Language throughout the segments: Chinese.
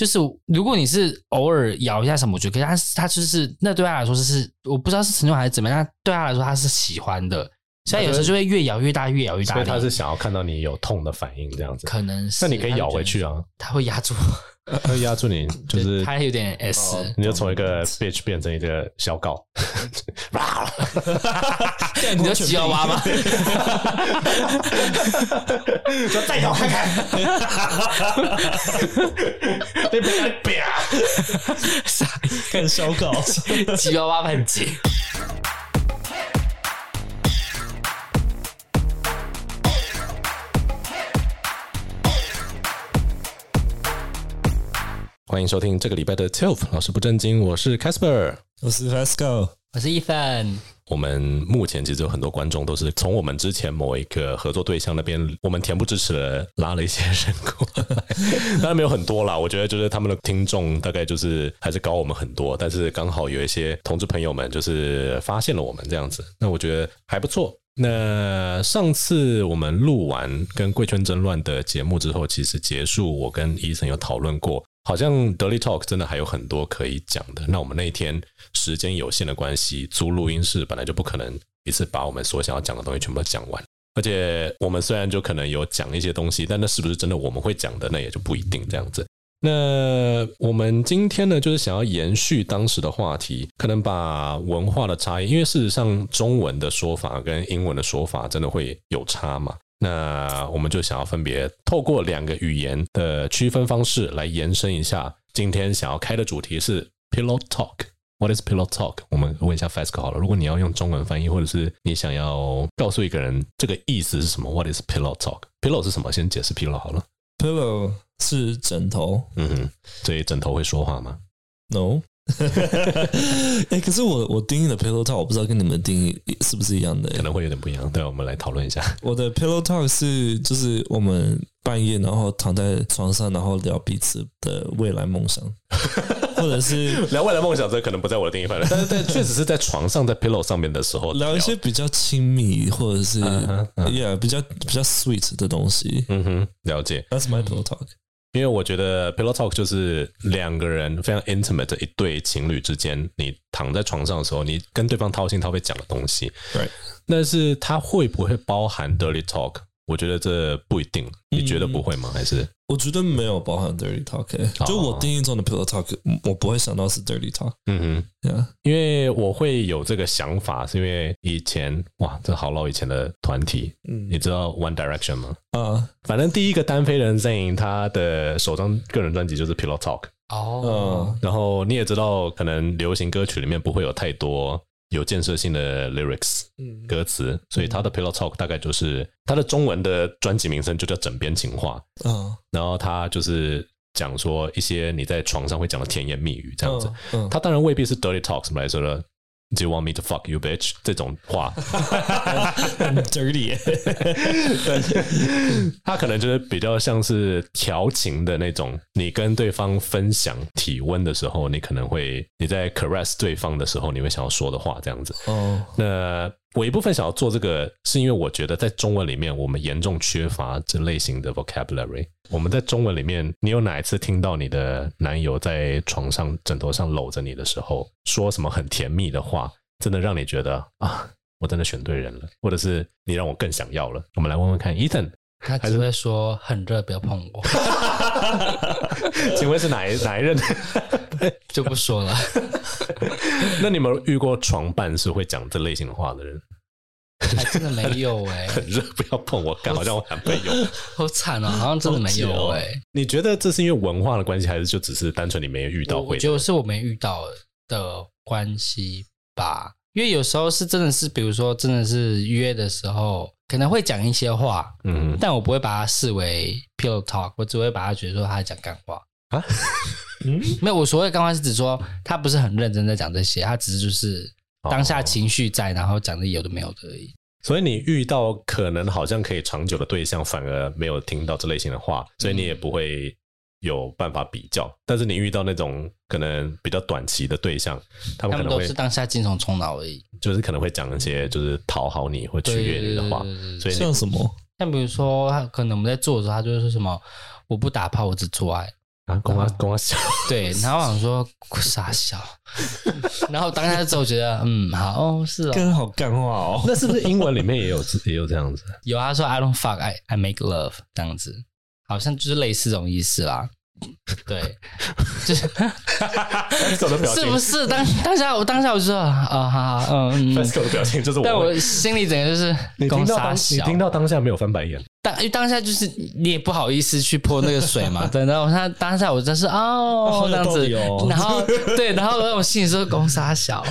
就是如果你是偶尔咬一下什么，我觉得他他就是那对他来说是我不知道是成就还是怎么样，但对他来说他是喜欢的。所以有时候就会越咬越大，越咬越大。所以他是想要看到你有痛的反应，这样子。可能是。那你可以咬回去啊。他会压住，他会压住你，就是 他有点 S，你就从一个 bitch 变成一个小狗。你就吉娃娃吗？就再咬看看。别别别！傻，看小狗，吉娃娃很急。欢迎收听这个礼拜的 TILF 老师不正经，我是 Casper，我是 Fasco，我是 Ethan。我们目前其实有很多观众都是从我们之前某一个合作对象那边，我们恬不知耻的拉了一些人过来，当然没有很多啦。我觉得就是他们的听众大概就是还是高我们很多，但是刚好有一些同志朋友们就是发现了我们这样子，那我觉得还不错。那上次我们录完跟贵圈争乱的节目之后，其实结束，我跟 Ethan 有讨论过。好像 Dirty Talk 真的还有很多可以讲的。那我们那一天时间有限的关系，租录音室本来就不可能一次把我们所想要讲的东西全部讲完。而且我们虽然就可能有讲一些东西，但那是不是真的我们会讲的，那也就不一定这样子。那我们今天呢，就是想要延续当时的话题，可能把文化的差异，因为事实上中文的说法跟英文的说法真的会有差嘛。那我们就想要分别透过两个语言的区分方式来延伸一下。今天想要开的主题是 Pillow Talk。What is Pillow Talk？我们问一下 Fasco 好了。如果你要用中文翻译，或者是你想要告诉一个人这个意思是什么？What is Pillow Talk？Pillow 是什么？先解释 Pillow 好了。Pillow 是枕头。嗯哼，所以枕头会说话吗？No。哎、欸，可是我我定义的 pillow talk，我不知道跟你们定义是不是一样的，可能会有点不一样。对，我们来讨论一下。我的 pillow talk 是就是我们半夜然后躺在床上，然后聊彼此的未来梦想，或者是聊未来梦想，这可能不在我的定义范围。但是但确实是在床上在 pillow 上面的时候聊，聊一些比较亲密或者是 yeah 比较比较 sweet 的东西。嗯哼，了解。That's my pillow talk。因为我觉得 pillow talk 就是两个人非常 intimate 的一对情侣之间，你躺在床上的时候，你跟对方掏心掏肺讲的东西。对，但是它会不会包含 dirty talk？我觉得这不一定，你觉得不会吗？还是？我觉得没有包含 dirty talk，就我定义中的 pillow talk，我不会想到是 dirty talk。嗯哼，Yeah. 因为我会有这个想法，是因为以前哇，这好老以前的团体，嗯，你知道 One Direction 吗？啊，反正第一个单飞人 Zayn 他的首张个人专辑就是 pillow talk。哦，然后你也知道，可能流行歌曲里面不会有太多。有建设性的 lyrics 歌词，所以他的 Pillow Talk 大概就是他的中文的专辑名称就叫枕边情话。嗯，然后他就是讲说一些你在床上会讲的甜言蜜语这样子。他当然未必是 Dirty Talk 什么来说的。Do you want me to fuck you, bitch？这种话很 dirty，他可能就是比较像是调情的那种。你跟对方分享体温的时候，你可能会你在 caress 对方的时候，你会想要说的话这样子。哦，那。我一部分想要做这个，是因为我觉得在中文里面，我们严重缺乏这类型的 vocabulary。我们在中文里面，你有哪一次听到你的男友在床上枕头上搂着你的时候，说什么很甜蜜的话，真的让你觉得啊，我真的选对人了，或者是你让我更想要了？我们来问问看，Ethan，他只会说很热，不要碰我。请问是哪一哪一任？就不说了。那你们遇过床伴是会讲这类型的话的人？还真的没有哎、欸。很热，不要碰我，干好像我男朋友。好惨啊，好像真的没有哎、欸。你觉得这是因为文化的关系，还是就只是单纯你没遇到会？我觉得是我没遇到的关系吧。因为有时候是真的是，比如说真的是约的时候，可能会讲一些话，嗯，但我不会把它视为 pillow talk，我只会把它觉得说他在讲干话啊。嗯，没有，我所谓干话是指说他不是很认真在讲这些，他只是就是当下情绪在，然后讲的有的没有的而已。所以你遇到可能好像可以长久的对象，反而没有听到这类型的话，所以你也不会有办法比较。但是你遇到那种可能比较短期的对象，他们可能会都是当下精神冲脑而已，就是可能会讲一些就是讨好你或取悦你的话。所以像什么？像比如说，他可能我们在做的时候，他就是说什么我不打炮，我只做爱。啊，跟我跟我笑，对，然后我想说傻笑，然后当下之后觉得，嗯，好，哦，是哦，跟好干话哦，那是不是英文里面也有也有这样子？有啊，说 I don't fuck, I I make love 这样子，好像就是类似这种意思啦。对，就是 是不是？当当下我当下我就说啊，好好嗯，FESCO 的表情就是我，但我心里整个就是你听到当你听到当下没有翻白眼，当因为当下就是你也不好意思去泼那个水嘛，对，然后他当下我就是哦这样子，然后对，然后我心里说公杀小，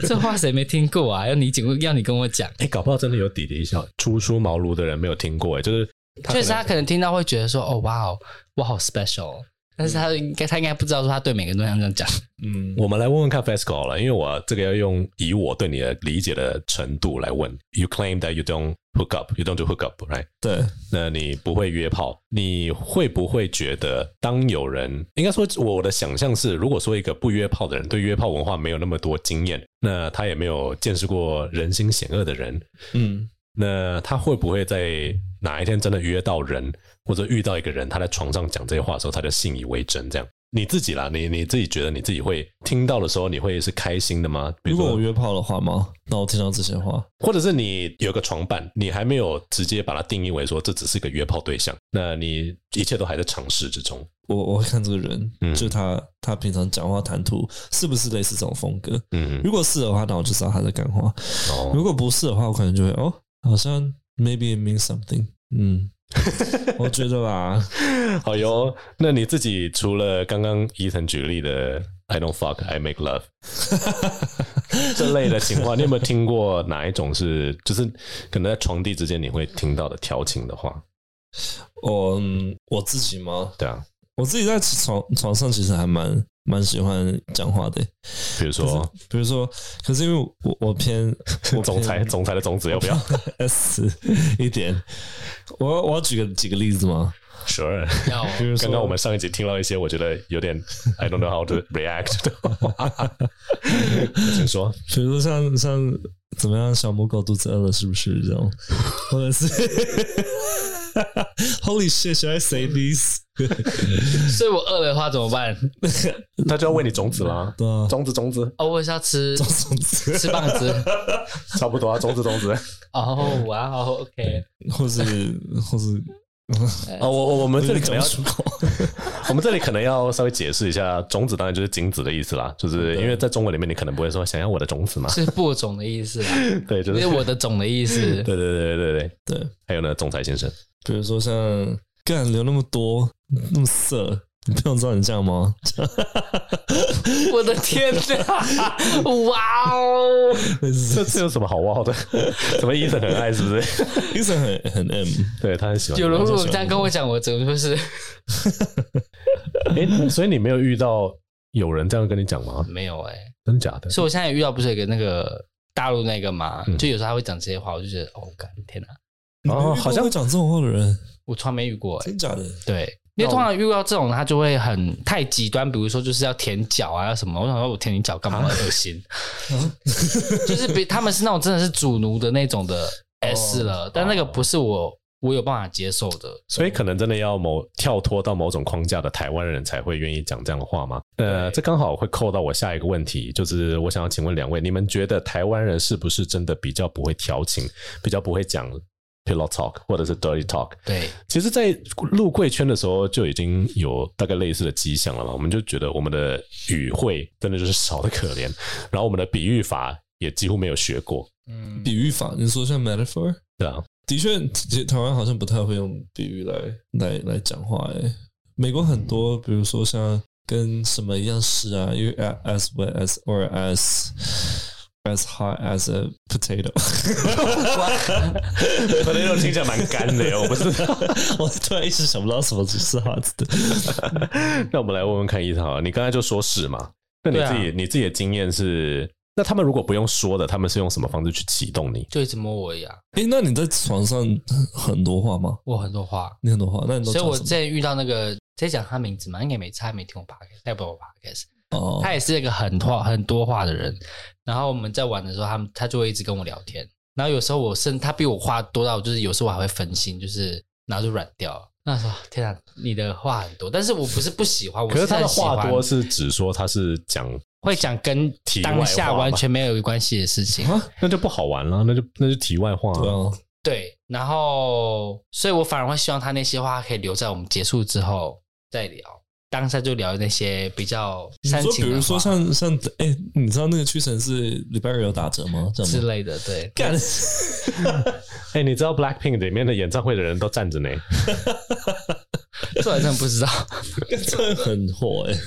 这话谁没听过啊？要你讲，要你跟我讲，哎，搞不好真的有底底笑初出茅庐的人没有听过，哎，就是。确实，他可能听到会觉得说：“哦，哇哦，我好 special。”但是他应该，他应该不知道说他对每个人都这样讲。嗯，我们来问问看 FESCO 好了，因为我这个要用以我对你的理解的程度来问。You claim that you don't hook up, you don't do hook up, right？对，那你不会约炮，你会不会觉得当有人应该说，我的想象是，如果说一个不约炮的人对约炮文化没有那么多经验，那他也没有见识过人心险恶的人，嗯。那他会不会在哪一天真的约到人，或者遇到一个人，他在床上讲这些话的时候，他就信以为真？这样你自己啦，你你自己觉得你自己会听到的时候，你会是开心的吗？如果我约炮的话吗？那我听到这些话，或者是你有个床伴，你还没有直接把它定义为说这只是个约炮对象，那你一切都还在尝试之中。我我会看这个人，嗯、就他他平常讲话谈吐是不是类似这种风格？嗯，如果是的话，那我就知道他在干话。哦，如果不是的话，我可能就会哦。好像 maybe it means something，嗯，我觉得吧。好哟，那你自己除了刚刚 Ethan 举例的 I don't fuck, I make love 这类的情话，你有没有听过哪一种是，就是可能在床地之间你会听到的调情的话？我我自己吗？对啊，我自己在床床上其实还蛮。蛮喜欢讲话的，比如说，比如说，可是因为我我偏，我偏总裁，总裁的种子要不要 S 一点？我我要举个几个例子吗？Sure，比如说刚刚我们上一集听到一些，我觉得有点 I don't know how to react 的话，请说。比如说像像怎么样，小母狗肚子饿了是不是这样？或者是 Holy shit，should I say this？所以我饿了的话怎么办？那就要喂你种子啦。对啊，种子种子。哦，我是要吃种子，吃棒子。差不多啊，种子种子。哦，哇，OK。或是或是，哦，我我我们这里可能要，我们这里可能要稍微解释一下，种子当然就是精子的意思啦，就是因为在中文里面，你可能不会说想要我的种子嘛，是播种的意思啦。对，就是我的种的意思。对对对对对对对。还有呢，总裁先生，比如说像。干留那么多，那么色，你不用知道你这样吗？我的天哪！哇哦！这这有什么好哇的？什么医生很爱是不是？医生很很 M，对他很喜欢。有人如果这样跟我讲，我怎么会是？哎，所以你没有遇到有人这样跟你讲吗？没有哎、欸，真假的？所以我现在也遇到不是有个那个大陆那个嘛，嗯、就有时候他会讲这些话，我就觉得哦，干天哪！哦，好像会讲这种话的人。我从来没遇过、欸，真假的？对，因为通常遇到这种，他就会很太极端，比如说就是要舔脚啊，什么？我想说，我舔你脚干嘛？恶心！就是比他们是那种真的是主奴的那种的 S 了，哦、但那个不是我，我有办法接受的。所以可能真的要某跳脱到某种框架的台湾人才会愿意讲这样的话吗？呃，这刚好会扣到我下一个问题，就是我想要请问两位，你们觉得台湾人是不是真的比较不会调情，比较不会讲？Pillow talk 或者是 dirty talk，对，其实，在入贵圈的时候就已经有大概类似的迹象了嘛。我们就觉得我们的语汇真的就是少得可怜，然后我们的比喻法也几乎没有学过。嗯，比喻法，你说像 metaphor？对啊，的确，台湾好像不太会用比喻来来来讲话。诶，美国很多，比如说像跟什么一样式啊，因为 as well as or as。As hot as a potato，potato 听起来蛮干的哟。我不知道，我突然一时想不到什么是 hot 的。那我们来问问看一套，你刚才就说是嘛？那你自己、啊、你自己的经验是？那他们如果不用说的，他们是用什么方式去启动你？就一直摸我一样。哎、欸，那你在床上很多话吗？我很多话，你很多话。那你都所以我在遇到那个，在讲他名字嘛？应该没差，没听我 podcast，他也不我 podcast。哦，他也是一个很话很多话的人。然后我们在玩的时候，他们他就会一直跟我聊天。然后有时候我甚他比我话多到，就是有时候我还会分心，就是然后就软掉了。那时候天啊，你的话很多，但是我不是不喜欢，我可是他的话多是指说他是讲会讲跟当下完全没有关系的事情啊，那就不好玩了，那就那就题外话了。对，然后所以我反而会希望他那些话可以留在我们结束之后再聊。当下就聊那些比较煽情的，比如说像像哎、欸，你知道那个屈臣氏礼拜日有打折吗？之类的，对。干，哎，你知道 Blackpink 里面的演唱会的人都站着呢？这好像不知道，真的很火哎、欸。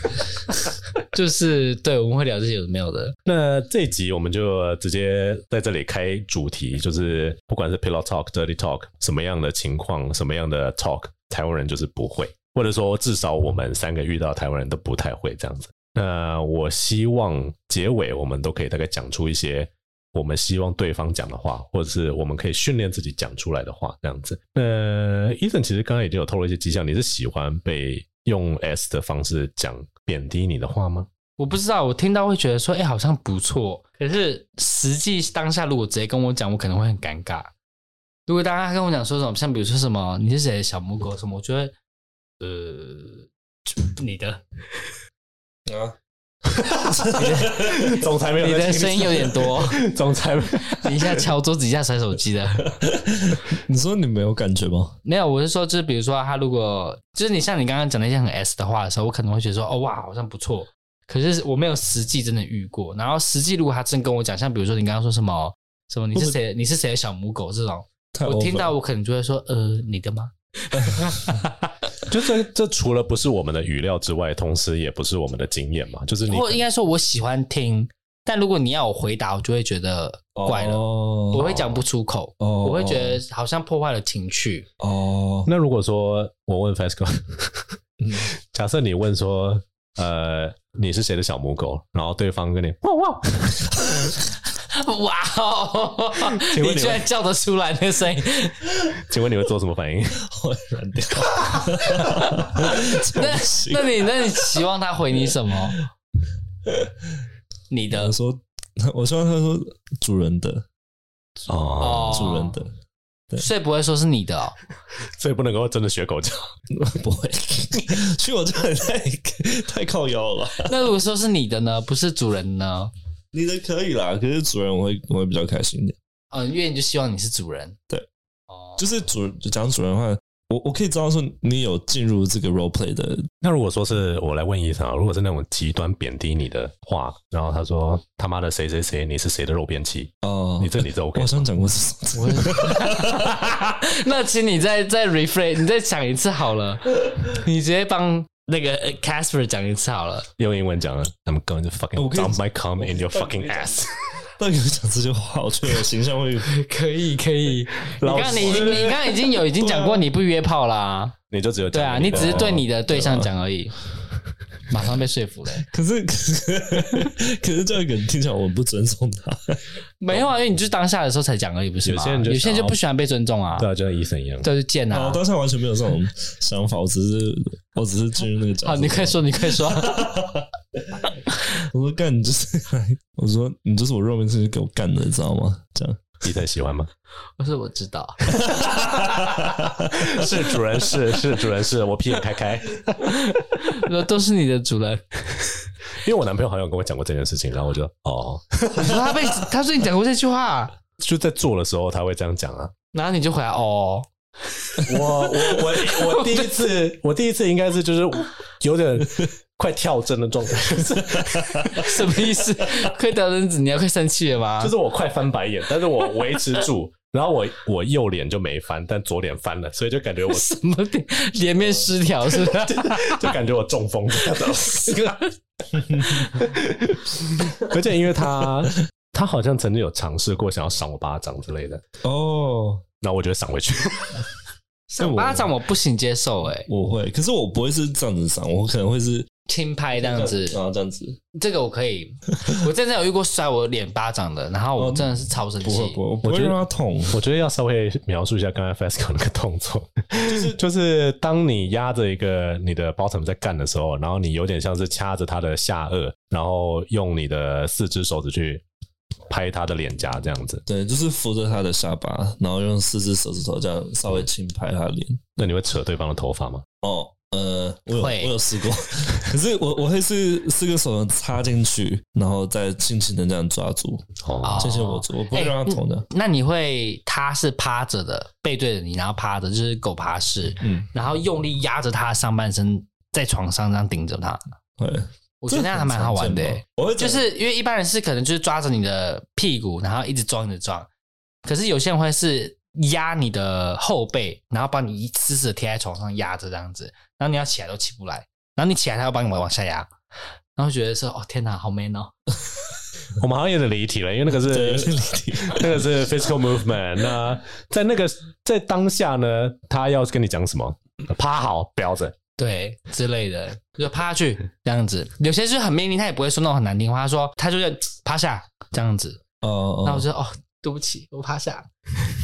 就是对，我们会聊这些有没有的。那这一集我们就直接在这里开主题，就是不管是 Pillow Talk、Dirty Talk 什么样的情况，什么样的 Talk，台湾人就是不会。或者说，至少我们三个遇到台湾人都不太会这样子。那我希望结尾我们都可以大概讲出一些我们希望对方讲的话，或者是我们可以训练自己讲出来的话，这样子。呃伊森其实刚刚已经有透露一些迹象，你是喜欢被用 S 的方式讲贬低你的话吗？我不知道，我听到会觉得说，哎，好像不错。可是实际当下如果直接跟我讲，我可能会很尴尬。如果大家跟我讲说什么，像比如说什么你是谁的小母狗什么，我觉得。呃，你的啊，总裁没有，你的声音有点多，总裁，你一下敲桌子，一下摔手机的。你说你没有感觉吗？没有，我是说，就是比如说，他如果就是你像你刚刚讲那些很 S 的话的时候，我可能会觉得说，哦哇，好像不错。可是我没有实际真的遇过。然后实际如果他真跟我讲，像比如说你刚刚说什么什么你是谁，你是谁的小母狗这种，我听到我可能就会说，呃，你的吗？就这这除了不是我们的语料之外，同时也不是我们的经验嘛。就是你，或应该说我喜欢听，但如果你要我回答，我就会觉得怪了，哦、我会讲不出口，哦、我会觉得好像破坏了情趣。哦，那如果说我问 FESCO，假设你问说，呃，你是谁的小母狗？然后对方跟你汪汪。哇哦！你，居然叫得出来那个声音？请问你会做什么反应？我会软掉。那那你那你希望他回你什么？你的我说，我希望他说主人的哦，主人的，所以不会说是你的哦，所以不能够真的学狗叫，不会，学狗叫太太靠腰了。那如果说是你的呢？不是主人呢？你的可以啦，可是主人我会我会比较开心一点。嗯、哦，因为你就希望你是主人，对，哦，就是主就讲主人的话，我我可以知道说你有进入这个 role play 的。那如果说是我来问医生啊，如果是那种极端贬低你的话，然后他说他妈的谁谁谁，你是谁的肉便器？哦，你这你这 OK？我好像讲过这种。那请你再再 rephrase，你再讲一次好了，你直接帮。那个 Casper 讲一次好了，用英文讲了。I'm going to fucking dump my cum in your fucking ass。但你讲这句话，我觉得形象会可 以可以。你刚你已经你刚刚已经有已经讲过你不约炮啦，你就只有对啊，你只是对你的对象讲而已。马上被说服了，可是可是 可是这个听起来我们不尊重他，没有啊，因为你就是当下的时候才讲而已，不是吗？有些人有些人就不喜欢被尊重啊，对啊，就像医生一样，就是贱啊。我当下完全没有这种想法，我只是我只是进入那个角色。好，你可以说，你可以说。我说干，你就是，我说你就是我肉便器给我干的，你知道吗？这样。你在喜欢吗？不是，我知道，是主人，是是主人，是我屁眼开开，那都是你的主人。因为我男朋友好像跟我讲过这件事情，然后我就哦，你说他被他说你讲过这句话，就在做的时候他会这样讲啊，然后你就回来哦。我我我我第一次，我第一次应该是就是有点快跳针的状态，什么意思？快跳针子，你要快生气了吗？就是我快翻白眼，但是我维持住，然后我我右脸就没翻，但左脸翻了，所以就感觉我什么脸脸面失调是吧？就感觉我中风这样子。而且因为他他好像曾经有尝试过想要赏我巴掌之类的哦。那我觉得赏回去，赏巴掌我不行接受哎、欸，我会，可是我不会是这样子赏，我可能会是轻拍这样子，然后这样子，这个我可以。我真的有遇过摔我脸巴掌的，然后我真的是超生气，不会不会，我不会让他痛。我觉得要稍微描述一下刚才 Fasco 那个动作，就是 就是当你压着一个你的 bottom 在干的时候，然后你有点像是掐着他的下颚，然后用你的四只手指去。拍他的脸颊这样子。对，就是扶着他的下巴，然后用四只手指头这样稍微轻拍他的脸。那你会扯对方的头发吗？哦，呃，我有我有试过，可是我我会是四个手插进去，然后再轻轻的这样抓住，哦，轻轻握住，我不会让他痛的。欸，那你会他是趴着的，背对着你，然后趴着，就是狗爬式，嗯，然后用力压着他的上半身在床上这样顶着他，对。我觉得那样还蛮好玩的，欸，就是因为一般人是可能就是抓着你的屁股，然后一直撞一直撞，可是有些人会是压你的后背，然后把你一死死的贴在床上压着这样子，然后你要起来都起不来，然后你起来他要帮你往往下压，然后觉得说哦天哪，好 man 哦！我们好像有点离题了，因为那个是 那个是 physical movement。那在那个在当下呢，他要跟你讲什么？趴好，不要着。对之类的，就趴下去这样子。有些是很命令，他也不会说那种很难听话。他说他就是趴下这样子。哦，那我就说哦，对不起，我趴下。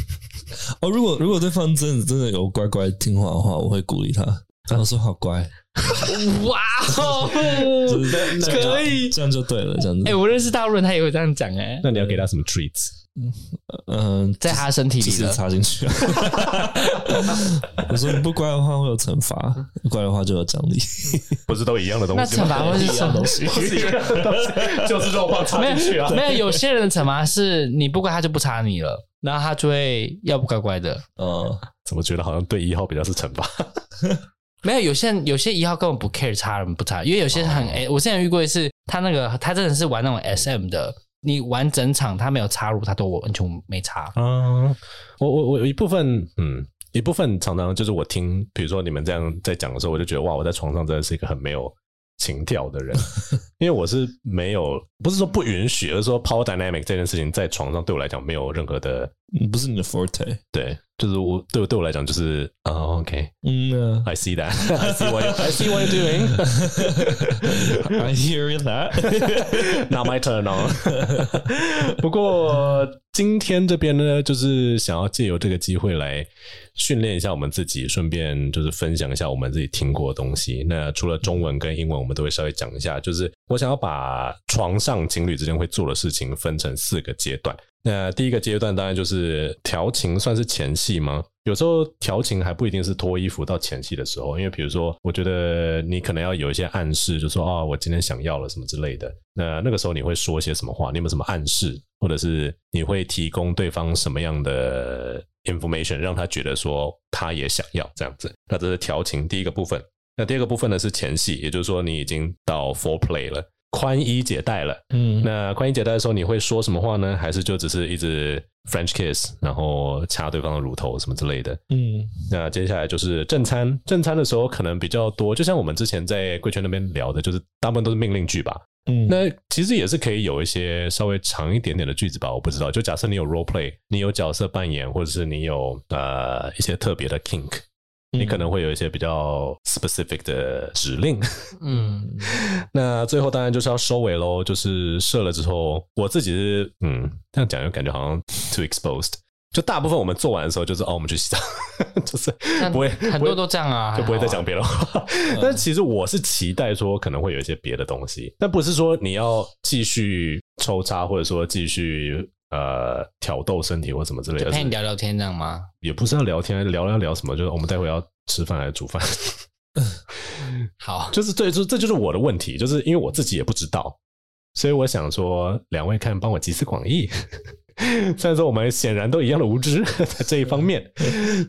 哦，如果如果对方真的真的有乖乖听话的话，我会鼓励他。然后说好乖。哇哦，可以，这样就对了，这样子。哎，我认识大陆人，他也会这样讲哎。那你要给他什么 treats？嗯嗯，在他身体里插进去。我说你不乖的话会有惩罚，乖的话就有奖励，不是都一样的东西？那惩罚会是什么东西？就是肉棒插进去啊。没有，有些人的惩罚是你不乖，他就不插你了，然后他就会要不乖乖的。嗯，怎么觉得好像对一号比较是惩罚？没有，有些人有些一号根本不 care 插人不插，因为有些人很哎，我之前遇过一次，他那个他真的是玩那种 SM 的。你完整场，他没有插入，他都完全没插。嗯，我我我有一部分，嗯，一部分常常就是我听，比如说你们这样在讲的时候，我就觉得哇，我在床上真的是一个很没有情调的人，因为我是没有，不是说不允许，而是说 power dynamic 这件事情在床上对我来讲没有任何的，不是你的 forte，对，就是我对我对我来讲就是啊、oh,，OK，嗯、uh,，I see that，I see what I see what you're doing，I hear that，Not my turn on，不过今天这边呢，就是想要借由这个机会来。训练一下我们自己，顺便就是分享一下我们自己听过的东西。那除了中文跟英文，我们都会稍微讲一下。就是我想要把床上情侣之间会做的事情分成四个阶段。那第一个阶段当然就是调情，算是前戏吗？有时候调情还不一定是脱衣服到前戏的时候，因为比如说，我觉得你可能要有一些暗示，就说啊、哦，我今天想要了什么之类的。那那个时候你会说些什么话？你有没有什么暗示，或者是你会提供对方什么样的？information 让他觉得说他也想要这样子，那这是调情第一个部分。那第二个部分呢是前戏，也就是说你已经到 foreplay 了，宽衣解带了。嗯，那宽衣解带的时候你会说什么话呢？还是就只是一直 French kiss，然后掐对方的乳头什么之类的？嗯，那接下来就是正餐。正餐的时候可能比较多，就像我们之前在贵圈那边聊的，就是大部分都是命令句吧。嗯，那其实也是可以有一些稍微长一点点的句子吧，我不知道。就假设你有 role play，你有角色扮演，或者是你有呃一些特别的 kink，你可能会有一些比较 specific 的指令。嗯，那最后当然就是要收尾喽，就是射了之后，我自己是嗯这样讲又感觉好像 too exposed。就大部分我们做完的时候，就是哦，我们去洗澡，就是不会很多都这样啊，就不会再讲别的话。但是其实我是期待说可能会有一些别的东西，但不是说你要继续抽插，或者说继续呃挑逗身体或什么之类的，陪你聊聊天这样吗？也不是要聊天，聊聊聊什么？就是我们待会要吃饭还是煮饭？好，就是对，就这就是我的问题，就是因为我自己也不知道，所以我想说两位看帮我集思广益。虽然说我们显然都一样的无知，在这一方面，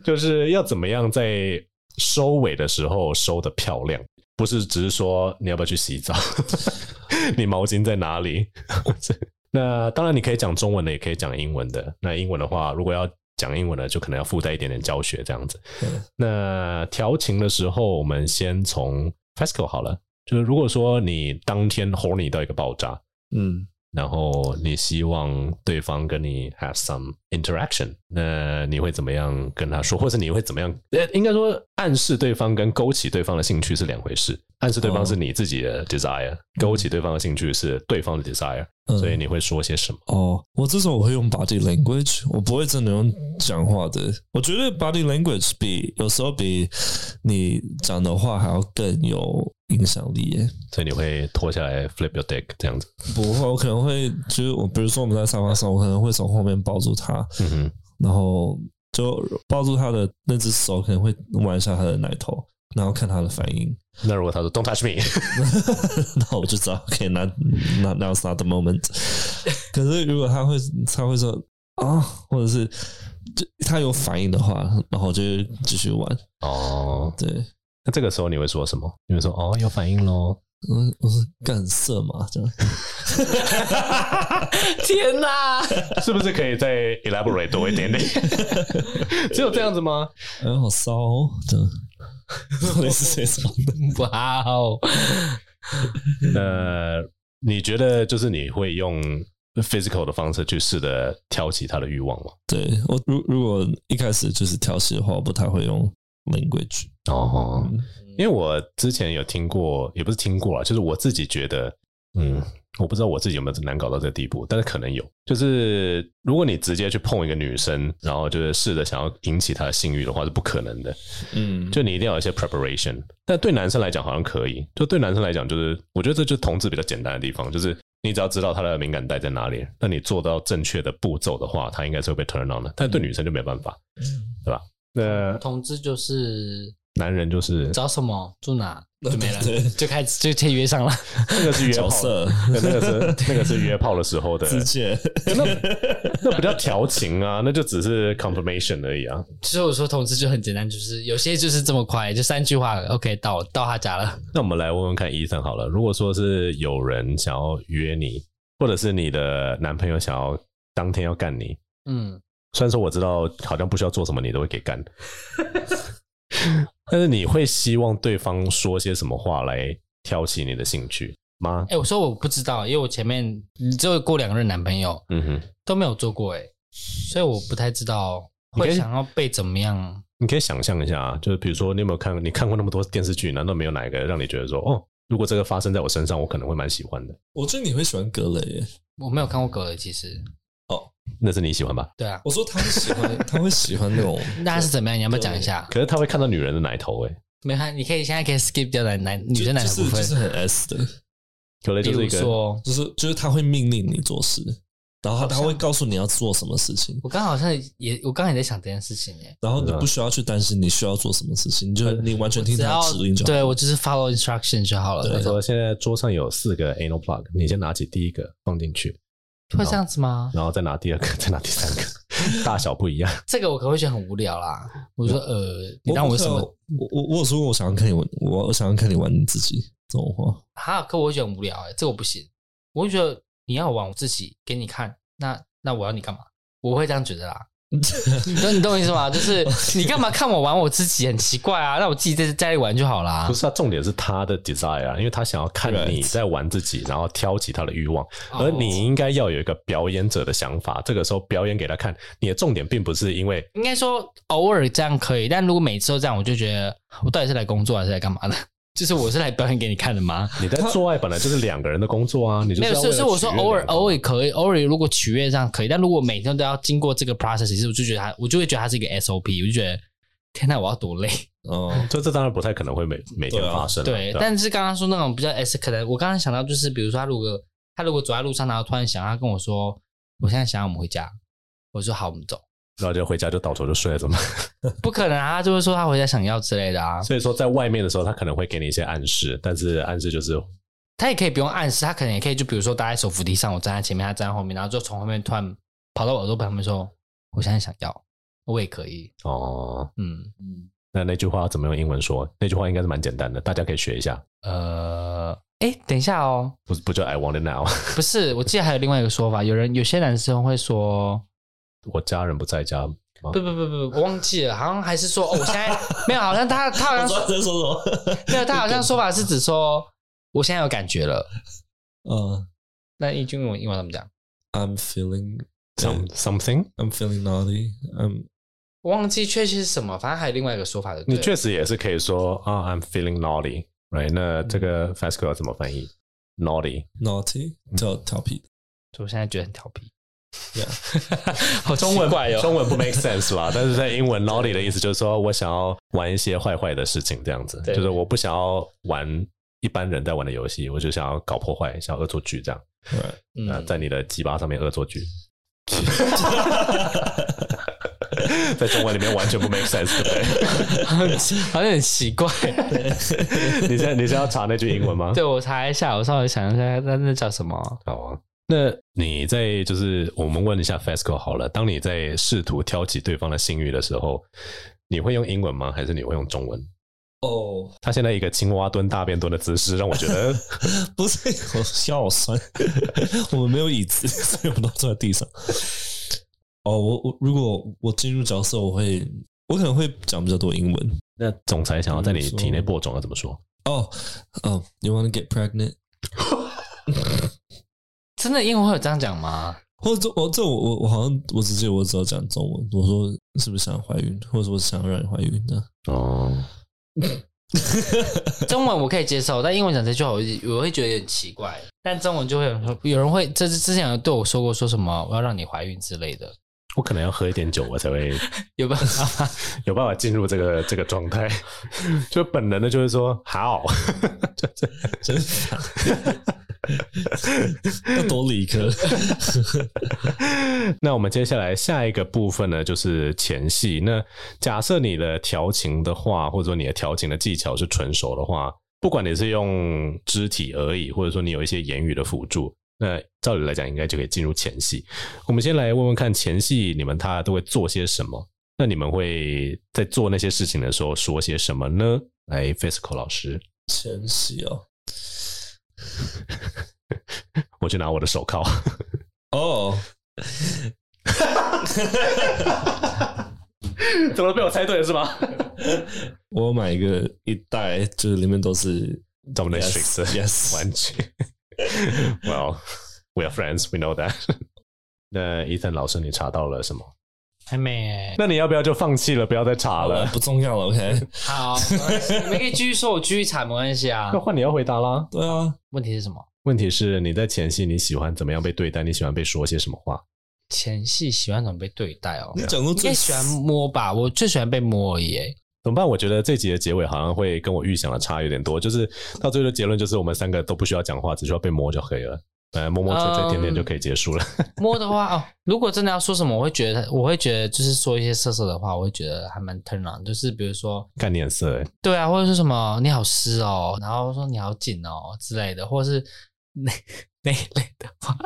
就是要怎么样在收尾的时候收的漂亮，不是只是说你要不要去洗澡，你毛巾在哪里？那当然你可以讲中文的，也可以讲英文的。那英文的话，如果要讲英文的，就可能要附带一点点教学这样子。那调情的时候，我们先从 FESCO 好了，就是如果说你当天 horny 到一个爆炸，嗯。然后你希望对方跟你 have some interaction，那你会怎么样跟他说，或者你会怎么样？呃，应该说暗示对方跟勾起对方的兴趣是两回事。暗示对方是你自己的 desire，、哦、勾起对方的兴趣是对方的 desire，、嗯、所以你会说些什么？哦，我这种我会用 body language，我不会真的用讲话的。我觉得 body language 比有时候比你讲的话还要更有影响力耶。所以你会脱下来 flip your dick 这样子？不会，我可能会就是我，比如说我们在沙发上，我可能会从后面抱住他，嗯哼，然后就抱住他的那只手，可能会玩一下他的奶头。然后看他的反应。那如果他说 "Don't touch me"，那我就知道，OK，not not now's not the moment。可是如果他会他会说啊，或者是就他有反应的话，然后就继续玩。哦，对。那这个时候你会说什么？你会说哦，有反应喽。嗯，我是干色嘛，这样。天哪，是不是可以再 elaborate 多一点点？只有这样子吗？嗯，好骚哦，这样。类似这种的，哇哦！那你觉得就是你会用 physical 的方式去试着挑起他的欲望吗？对，我如如果一开始就是挑起的话，我不太会用 language 哦，嗯、因为我之前有听过，也不是听过啊，就是我自己觉得，嗯。我不知道我自己有没有难搞到这个地步，但是可能有。就是如果你直接去碰一个女生，然后就是试着想要引起她的性欲的话，是不可能的。嗯，就你一定要有一些 preparation。但对男生来讲好像可以，就对男生来讲，就是我觉得这就是同志比较简单的地方，就是你只要知道他的敏感带在哪里，那你做到正确的步骤的话，他应该是会被 turn on 的。但对女生就没办法，嗯、对吧？那同志就是。男人就是找什么？住哪？就没了，就开始就可以约上了。那个是约炮，那个是那个是约炮的时候的，直接那那不叫调情啊，那就只是 confirmation 而已啊。其实我说同志就很简单，就是有些就是这么快，就三句话，OK 到到他家了。那我们来问问看，Ethan 好了，如果说是有人想要约你，或者是你的男朋友想要当天要干你，嗯，虽然说我知道好像不需要做什么，你都会给干。但是你会希望对方说些什么话来挑起你的兴趣吗？哎、欸，我说我不知道，因为我前面只有过两任男朋友，嗯哼，都没有做过，哎，所以我不太知道会想要被怎么样。你可以想象一下啊，就是比如说你有没有看，你看过那么多电视剧，难道没有哪一个让你觉得说，哦，如果这个发生在我身上，我可能会蛮喜欢的？我觉得你会喜欢格雷耶，我没有看过格雷，其实。那是你喜欢吧？对啊，我说他会喜欢，他会喜欢那种。那是怎么样？你要不要讲一下？可是他会看到女人的奶头，哎，没看，你可以现在可以 skip 掉男男女生奶头部分，就是很 S 的。可能就是一个，说就是就是他会命令你做事，然后他他会告诉你要做什么事情。我刚好像也，我刚才也在想这件事情，哎，然后你不需要去担心你需要做什么事情，你就你完全听他指令就好。对，我就是 follow instruction 就好了。他说现在桌上有四个 anal plug，你先拿起第一个放进去。会这样子吗？然后再拿第二个，再拿第三个，大小不一样。这个我可能会觉得很无聊啦。我说呃，你让我什么？我我我有说过我想要看你玩，我我想要看你玩你自己这种话。哈，可我会觉得很无聊哎、欸，这个我不行。我会觉得你要玩我自己给你看，那那我要你干嘛？我会这样觉得啦。你懂你懂我意思吗？就是你干嘛看我玩我自己很奇怪啊？那我自己在家里玩就好啦。不是啊，重点是他的 desire 啊，因为他想要看你在玩自己，然后挑起他的欲望。而你应该要有一个表演者的想法，这个时候表演给他看。你的重点并不是因为应该说偶尔这样可以，但如果每次都这样，我就觉得我到底是来工作还是来干嘛的？就是我是来表演给你看的吗？你在做爱本来就是两个人的工作啊，你就没有。所以我说偶尔偶尔可以，偶尔如果取悦这样可以，但如果每天都要经过这个 process，其实我就觉得他，我就会觉得他是一个 SOP，我就觉得天呐，我要多累哦。这这当然不太可能会每每天发生。对，但是刚刚说那种比较 S，可能我刚刚想到就是，比如说他如果他如果走在路上，然后突然想他跟我说，我现在想要我们回家，我说好，我们走。然后就回家就倒头就睡了，怎么？不可能啊！他就会说他回家想要之类的啊。所以说，在外面的时候，他可能会给你一些暗示，但是暗示就是，他也可以不用暗示，他可能也可以就比如说搭在手扶梯上，我站在前面，他站在后面，然后就从后面突然跑到我耳朵旁边说：“我现在想要，我也可以。”哦，嗯嗯。那那句话要怎么用英文说？那句话应该是蛮简单的，大家可以学一下。呃，哎，等一下哦，不不叫 I want it now，不是，我记得还有另外一个说法，有人有些男生会说。我家人不在家吗？不不不不，我忘记了，好像还是说，哦，我现在没有，好像他他好像 说在说什么？没有，他好像说法是指说我现在有感觉了。嗯，那一句英文英文怎么讲？I'm feeling some something. I'm feeling naughty. I'm 我忘记确切是什么，反正还有另外一个说法的。你确实也是可以说啊、oh,，I'm feeling naughty，right？那这个 Fasco 要怎么翻译？Naughty，naughty，叫调皮。就我现在觉得很调皮。中文怪哦，中文不 make sense 吧？但是在英文，naughty 的意思就是说我想要玩一些坏坏的事情，这样子，就是我不想要玩一般人在玩的游戏，我就想要搞破坏，想要恶作剧这样。对，呃，在你的鸡巴上面恶作剧。在中文里面完全不 make sense，对不对？好像很奇怪。你现在你是要查那句英文吗？对，我查一下，我稍微想一下，那那叫什么？好啊。那你在就是我们问一下 FESCO 好了，当你在试图挑起对方的性欲的时候，你会用英文吗？还是你会用中文？哦，oh. 他现在一个青蛙蹲大便蹲的姿势，让我觉得 不是，我腰好酸。我们没有椅子，所以我们都坐在地上。哦，我我如果我进入角色，我会我可能会讲比较多英文。那总裁想要在你体内播种要怎么说？哦，哦，You want to get pregnant？真的英文会有这样讲吗？或者我这我我我好像我直接我只要讲中文，我说是不是想怀孕，或者我想让你怀孕的？哦，中文我可以接受，但英文讲这句话我我会觉得有点奇怪。但中文就会有人说，有人会这是之前有对我说过说什么我要让你怀孕之类的。我可能要喝一点酒，我才会 有办法 有办法进入这个这个状态。就本能的就是说好，真傻。要多理科。那我们接下来下一个部分呢，就是前戏。那假设你的调情的话，或者说你的调情的技巧是纯熟的话，不管你是用肢体而已，或者说你有一些言语的辅助，那照理来讲，应该就可以进入前戏。我们先来问问看，前戏你们他都会做些什么？那你们会在做那些事情的时候说些什么呢？来 f i s c o 老师，前戏哦。我去拿我的手铐。哦，怎么被我猜对了是吗？我买一个一袋，就是里面都是 Dominatrix 玩具。Well, we are friends, we know that. 那 Ethan 老师，你查到了什么？还没。那你要不要就放弃了，不要再查了？不重要了，OK。好，你们可以继续说，我继续查，没关系啊。那换你要回答啦。对啊，问题是什么？问题是你在前戏你喜欢怎么样被对待？你喜欢被说些什么话？前戏喜欢怎么被对待哦？你讲过最喜欢摸吧？我最喜欢被摸而已。怎么办？我觉得这集的结尾好像会跟我预想的差有点多，就是到最后的结论就是我们三个都不需要讲话，只需要被摸就可以了。呃，摸摸吹吹点点就可以结束了。嗯、摸的话哦，如果真的要说什么，我会觉得，我会觉得就是说一些色色的话，我会觉得还蛮 turn on。就是比如说看脸色，哎，对啊，或者说什么你好湿哦，然后说你好紧哦之类的，或者是那 那一类的话。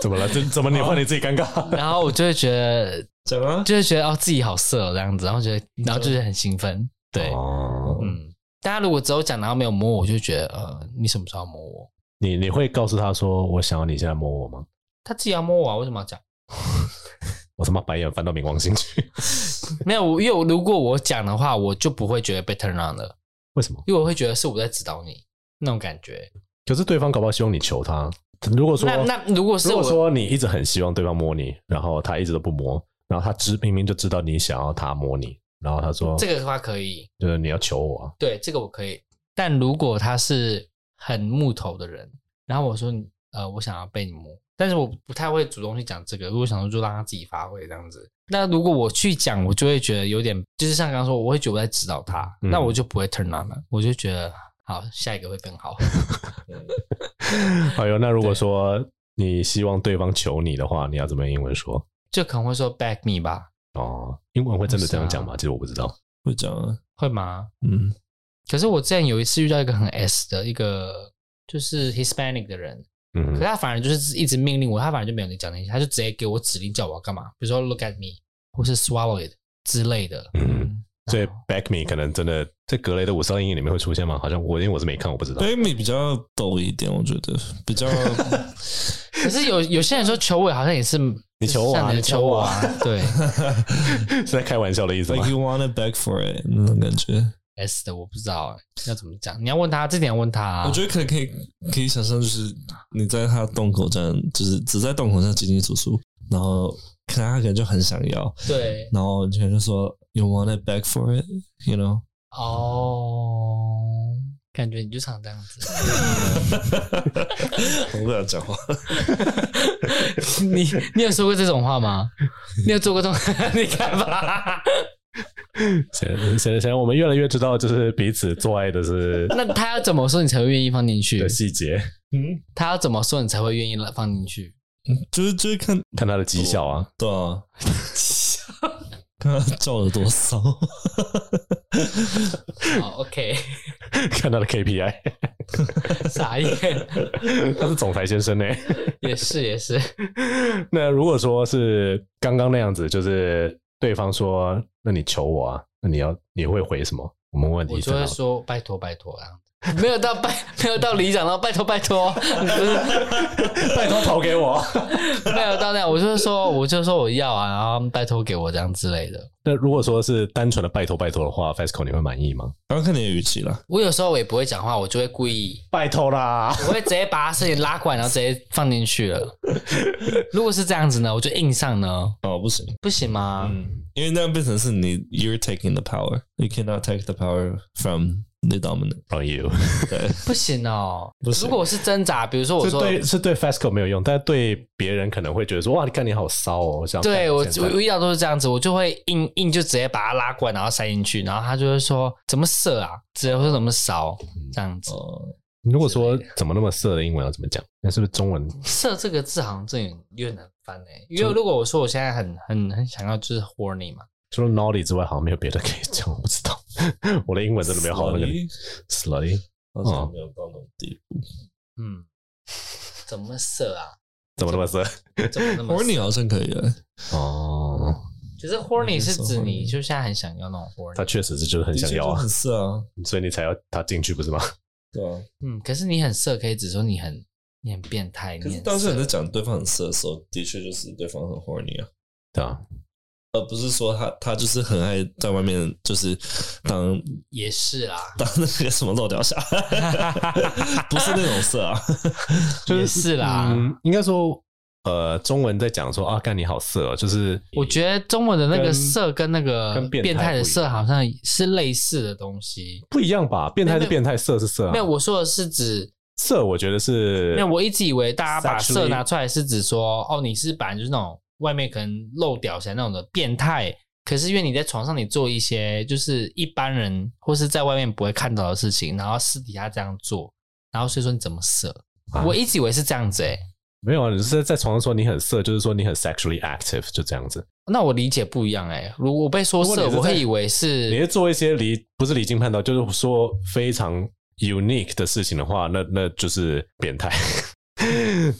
怎么了？怎怎么你换你自己尴尬？然后我就会觉得怎么？就会觉得哦自己好色这样子，然后觉得然后就是很兴奋。对，哦、嗯，大家如果只有讲然后没有摸，我就觉得呃，你什么时候要摸我？你你会告诉他说，我想要你现在摸我吗？他自己要摸我啊，为什么要讲？我他妈白眼翻到冥王星去。没有，因为如果我讲的话，我就不会觉得被 turn on 了。为什么？因为我会觉得是我在指导你那种感觉。可是对方搞不好希望你求他。如果说那那如果是我如果说你一直很希望对方摸你，然后他一直都不摸，然后他知明明就知道你想要他摸你，然后他说这个的话可以，就是你要求我啊。对，这个我可以。但如果他是很木头的人，然后我说，呃，我想要被你摸，但是我不太会主动去讲这个。如果想说，就让他自己发挥这样子。那如果我去讲，我就会觉得有点，就是像刚刚说，我会觉得我在指导他，嗯、那我就不会 turn on 了。我就觉得，好，下一个会更好。哎呦，那如果说你希望对方求你的话，你要怎么用英文说？就可能会说 back me 吧。哦，英文会真的这样讲吗？啊、其实我不知道。会讲啊？会吗？嗯。可是我之前有一次遇到一个很 S 的一个就是 Hispanic 的人，嗯，可是他反而就是一直命令我，他反而就没有跟你讲那些，他就直接给我指令叫我要干嘛，比如说 Look at me 或是 Swallow it 之类的。嗯，所以 Back me 可能真的在格雷的五阴影里面会出现吗？好像我因为我是没看，我不知道。Back me 比较抖一点，我觉得比较。可是有有些人说求我好像也是你求我啊，你求我啊，对，是在开玩笑的意思吗？Like you it back for it 那种感觉。S 的我不知道要怎么讲，你要问他这点要问他、啊。我觉得可以可以可以想象，就是你在他洞口这样，就是只在洞口上进进出出，然后可能他可能就很想要，对，然后你可能就说 You want it back for it，you know？哦，感觉你就常这样子，我不想讲话。你你有说过这种话吗？你有做过这种？你看吧。现在现在现在我们越来越知道，就是彼此做爱的是。那他要怎么说你才会愿意放进去？的细节，嗯，他要怎么说你才会愿意放进去？嗯，就是就是看看他的绩效啊，对啊，看他叫了多少。好，OK，看他的 KPI，傻眼，他是总裁先生呢，也是也是。那如果说是刚刚那样子，就是。对方说：“那你求我啊？那你要你会回什么？我们问你，我就会说拜托拜托啊。” 没有到拜，没有到里长，然后拜托拜托，拜托投给我。没有到那样，我就是说，我就说我要啊，然后拜托给我这样之类的。那如果说是单纯的拜托拜托的话，FESCO 你会满意吗？刚刚看你的语气了。我有时候我也不会讲话，我就会故意拜托啦，我会直接把他事情拉过来，然后直接放进去了。如果是这样子呢，我就硬上呢。哦，不行，不行吗？嗯，因为那样变成是你，you're taking the power，you cannot take the power from。The dominant on you，对，不行哦。不行。如果我是挣扎，比如说我说是对是对 FESCO 没有用，但是对别人可能会觉得说哇，你看你好骚哦。这样对我我遇到都是这样子，我就会硬硬就直接把它拉过来，然后塞进去，然后他就会说怎么色啊，直接会说怎么骚这样子。如果说怎么那么色的英文要怎么讲？那是不是中文？色这个字好像这有点难翻诶。因为如果我说我现在很很很想要就是 horny 嘛。除了 naughty 之外，好像没有别的可以讲。我不知道，我的英文真的没有好那个 slutty，好像没有到那种地步。嗯，怎么色啊？怎么那么色？怎么那么 horny 好像可以了。哦，其实 horny 是指你就现在很想要那种 horny。他确实是就是很想要啊，很色啊，所以你才要他进去不是吗？对啊。嗯，可是你很色，可以指说你很你很变态。可是当时你在讲对方很色的时候，的确就是对方很 horny 啊。对啊。而不是说他他就是很爱在外面就是当也是啦，当那个什么漏掉下，不是那种色啊，就是是啦。嗯，应该说呃，中文在讲说啊，干你好色哦，就是我觉得中文的那个色跟那个变态的色好像是类似的东西，不一样吧？变态是变态，色是色啊。没有，我说的是指色，我觉得是。没有，我一直以为大家把色拿出来是指说哦，你是本来就是那种。外面可能露屌起来那种的变态，可是因为你在床上你做一些就是一般人或是在外面不会看到的事情，然后私底下这样做，然后所以说你怎么色？啊、我一直以为是这样子诶、欸，没有啊，你是在床上说你很色，就是说你很 sexually active，就这样子。那我理解不一样诶、欸，如果我被说色，我会以为是你是做一些离不是离经叛道，就是说非常 unique 的事情的话，那那就是变态。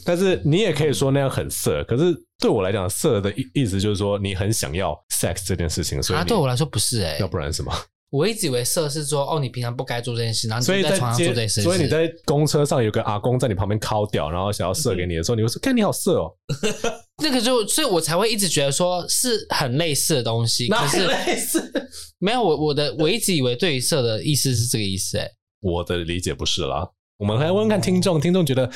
但是你也可以说那样很色，可是对我来讲，色的意意思就是说你很想要 sex 这件事情，所以啊对我来说不是哎、欸，要不然什么？我一直以为色是说哦，你平常不该做这件事，然后你在床上做这件事，所以你在公车上有个阿公在你旁边敲掉，然后想要射给你的时候，你会说看你好色哦，那个就所以我才会一直觉得说是很类似的东西，可是类似？没有我我的我一直以为对于色的意思是这个意思诶、欸，我的理解不是啦，我们来问问看听众，听众觉得。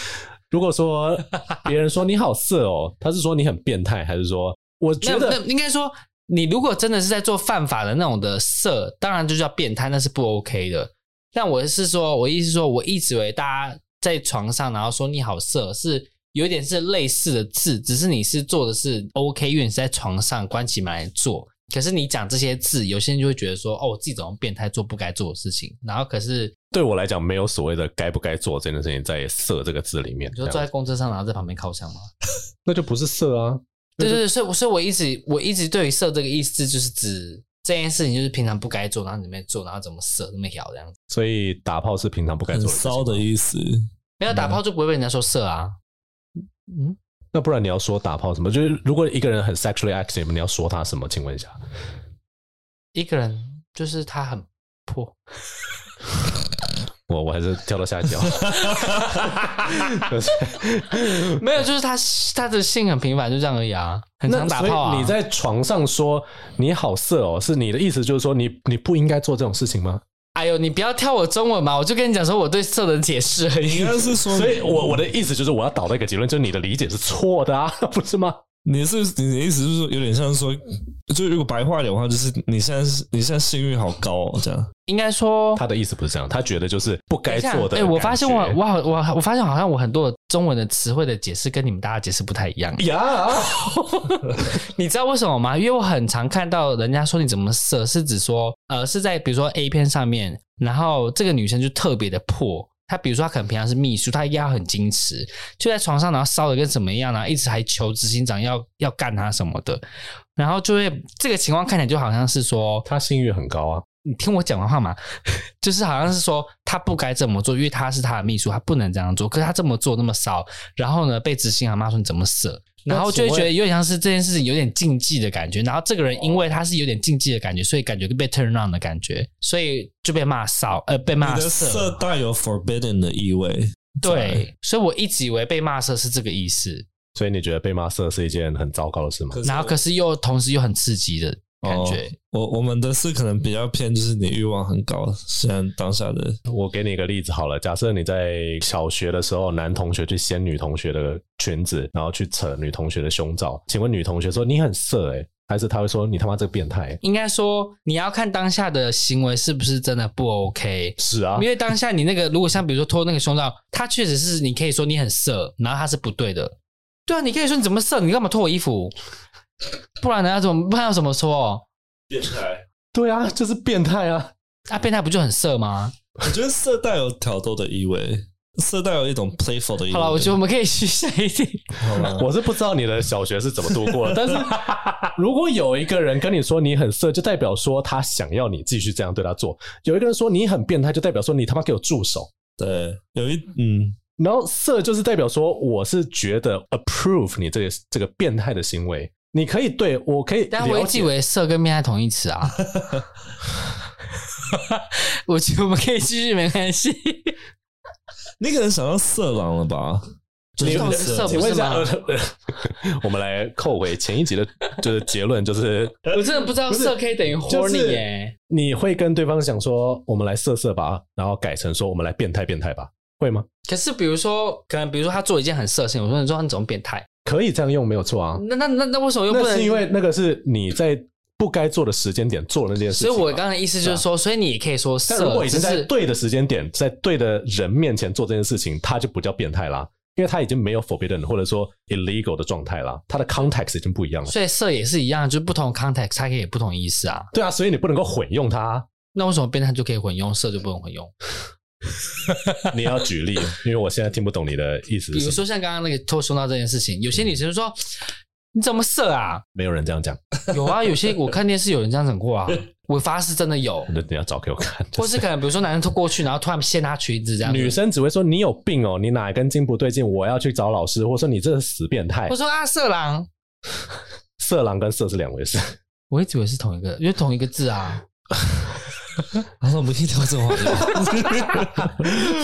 如果说别人说你好色哦，他是说你很变态，还是说我觉得应该说你如果真的是在做犯法的那种的色，当然就叫变态，那是不 OK 的。但我是说，我意思是说，我一直以为大家在床上然后说你好色，是有一点是类似的字，只是你是做的是 OK，因为你是在床上关起门来做。可是你讲这些字，有些人就会觉得说，哦，我自己怎么变态做不该做的事情。然后可是对我来讲，没有所谓的该不该做这件事情在“色”这个字里面。你说坐在公车上，然后在旁边靠墙吗？那就不是色啊。对对对，所以所以我一直我一直对于“色”这个意思，就是指这件事情就是平常不该做，然后你没做，然后怎么色那么摇这样子。所以打炮是平常不该做的骚的意思。没有打炮就不会被人家说色啊。嗯。那不然你要说打炮什么？就是如果一个人很 sexually active，你要说他什么？请问一下，一个人就是他很破。我我还是跳到下一条。没有，就是他他的性很频繁，就这样而已啊。很常打炮啊。你在床上说你好色哦，是你的意思就是说你你不应该做这种事情吗？哎呦，你不要挑我中文嘛！我就跟你讲说我对色的解释而已。应该是说，所以我我的意思就是我要导到一个结论，就是你的理解是错的啊，不是吗？你是你的意思是说，有点像说，就如果白话点的话，就是你现在是你现在幸运好高哦，这样。应该说，他的意思不是这样，他觉得就是不该做的。哎、欸，我发现我我好我我发现好像我很多中文的词汇的解释跟你们大家解释不太一样。呀，你知道为什么吗？因为我很常看到人家说你怎么色，是指说呃是在比如说 A 片上面，然后这个女生就特别的破。他比如说，他可能平常是秘书，他一定要很矜持，就在床上，然后烧的跟什么一样，然后一直还求执行长要要干他什么的，然后就会这个情况看起来就好像是说他信誉很高啊。你听我讲完话嘛，就是好像是说他不该这么做，因为他是他的秘书，他不能这样做。可是他这么做那么骚，然后呢被执行长骂说你怎么色？然后就会觉得有点像是这件事情有点禁忌的感觉，然后这个人因为他是有点禁忌的感觉，所以感觉被 turn on 的感觉，所以就被骂骚，呃，被骂色，色带有 forbidden 的意味。对，所以我一直以为被骂色是这个意思。所以你觉得被骂色是一件很糟糕的事吗？然后可是又同时又很刺激的。感觉、哦、我我们的是可能比较偏，就是你欲望很高。虽然当下的，我给你一个例子好了，假设你在小学的时候，男同学去掀女同学的裙子，然后去扯女同学的胸罩，请问女同学说你很色诶、欸，还是他会说你他妈这个变态？应该说你要看当下的行为是不是真的不 OK。是啊，因为当下你那个如果像比如说脱那个胸罩，他确实是你可以说你很色，然后他是不对的。对啊，你可以说你怎么色，你干嘛脱我衣服？不然呢？要怎么？不然要怎么说？变态？对啊，就是变态啊！啊，变态不就很色吗？我觉得色带有挑逗的意味，色带有一种 playful 的意味。好了，我觉得我们可以去下一题。我是不知道你的小学是怎么度过的，但是 如果有一个人跟你说你很色，就代表说他想要你继续这样对他做；有一个人说你很变态，就代表说你他妈给我住手。对，有一嗯。然后色就是代表说，我是觉得 approve 你这个这个变态的行为，你可以对我可以，但我一直以为色跟变态同义词啊。我觉得我们可以继续，没关系。那个人想要色狼了吧？你色，色请问一下，我们来扣回前一集的，就是结论，就是 我真的不知道色可以等于 horny 耶。你会跟对方讲说，我们来色色吧，然后改成说，我们来变态变态吧。会吗？可是比如说，可能比如说他做一件很色情，我说你说你怎么变态？可以这样用，没有错啊。那那那那为什么又不能？那是因为那个是你在不该做的时间点做了那件事情。所以我刚才意思就是说，所以你也可以说色，但如果已经在对的时间点，在对的人面前做这件事情，他就不叫变态啦，因为他已经没有 forbidden 或者说 illegal 的状态啦，他的 context 已经不一样了。所以色也是一样，就是不同 context 它可以有不同意思啊。对啊，所以你不能够混用它。那为什么变态就可以混用，色就不能混用？你要举例，因为我现在听不懂你的意思。比如说像刚刚那个脱胸罩这件事情，有些女生就说：“嗯、你怎么色啊？”没有人这样讲。有啊，有些我看电视有人这样讲过啊。我发誓真的有。那你要找给我看。或是可能比如说男生脱过去，然后突然掀他裙子这样。女生只会说：“你有病哦，你哪根筋不对劲？我要去找老师。”或者说：“你这是死变态。”我说：“啊，色狼。”色狼跟色是两回事。我一直以为是同一个，因为同一个字啊。然后 我们一条这话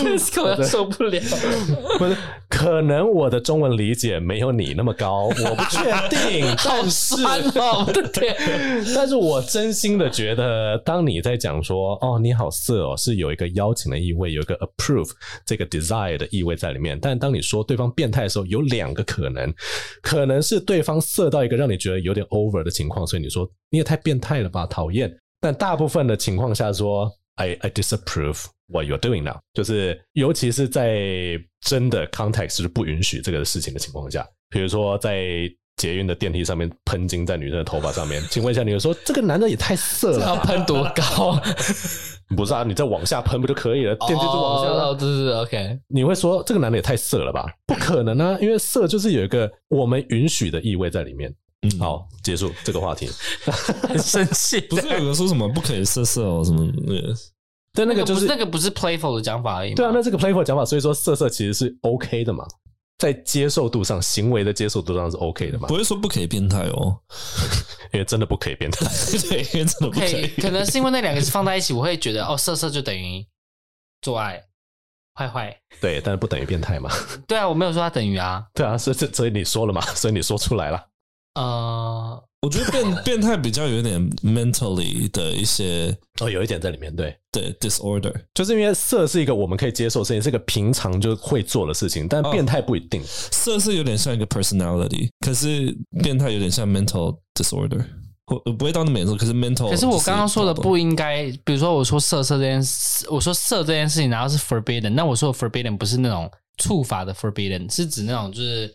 ，Tesco 受不了。不是，可能我的中文理解没有你那么高，我不确定。但是 哦，我的天！但是我真心的觉得，当你在讲说“哦，你好色哦”，是有一个邀请的意味，有一个 approve 这个 desire 的意味在里面。但当你说对方变态的时候，有两个可能，可能是对方色到一个让你觉得有点 over 的情况，所以你说你也太变态了吧，讨厌。但大部分的情况下说，I I disapprove what you're doing now，就是尤其是在真的 context 是不允许这个事情的情况下，比如说在捷运的电梯上面喷金在女生的头发上面，请问一下，你会说这个男的也太色了，要喷多高？不是啊，你再往下喷不就可以了？电梯就往下，哦，对对对，OK。你会说这个男的也太色了吧？不可能啊，因为色就是有一个我们允许的意味在里面。嗯，好，结束这个话题。很生气，不是有人说什么不可以色色哦，什么那个？对，那个就是那个不是 playful 的讲法而已。对啊，那这个 playful 讲法，所以说色色其实是 OK 的嘛，在接受度上，行为的接受度上是 OK 的嘛。不会说不可以变态哦，因为真的不可以变态。对，因为真的不可以。可能是因为那两个是放在一起，我会觉得哦，色色就等于做爱，坏坏。对，但是不等于变态嘛。对啊，我没有说它等于啊。对啊，所以这所以你说了嘛，所以你说出来了。呃，我觉得变 变态比较有点 mentally 的一些哦，有一点在里面，对对 disorder，就是因为色是一个我们可以接受的事情，是一个平常就会做的事情，但变态不一定。哦、色是有点像一个 personality，可是变态有点像 mental disorder，我不会到那么严重，可是 mental。可是我刚刚说的不应该，比如说我说色色这件事，我说色这件事情，然后是 forbidden，那我说的 forbidden 不是那种触法的 forbidden，是指那种就是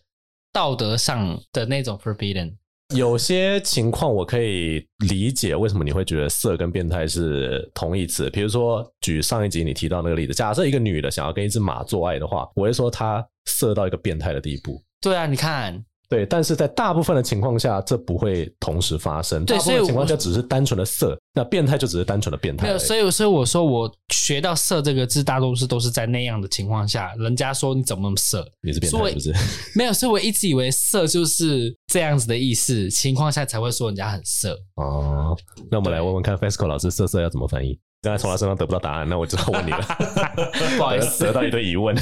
道德上的那种 forbidden。有些情况我可以理解为什么你会觉得色跟变态是同义词。比如说，举上一集你提到那个例子，假设一个女的想要跟一只马做爱的话，我会说她色到一个变态的地步。对啊，你看。对，但是在大部分的情况下，这不会同时发生。对，所以情况下只是单纯的色，那变态就只是单纯的变态。没有，所以所以我说我学到“色”这个字，大多数都是在那样的情况下，人家说你怎么那么色，你是变态是不是？没有，所以我一直以为“色”就是这样子的意思，情况下才会说人家很色。哦，那我们来问问看，FESCO 老师“色色”要怎么翻译？刚才从他身上得不到答案，那我只好问你了。不好意思，得到一堆疑问。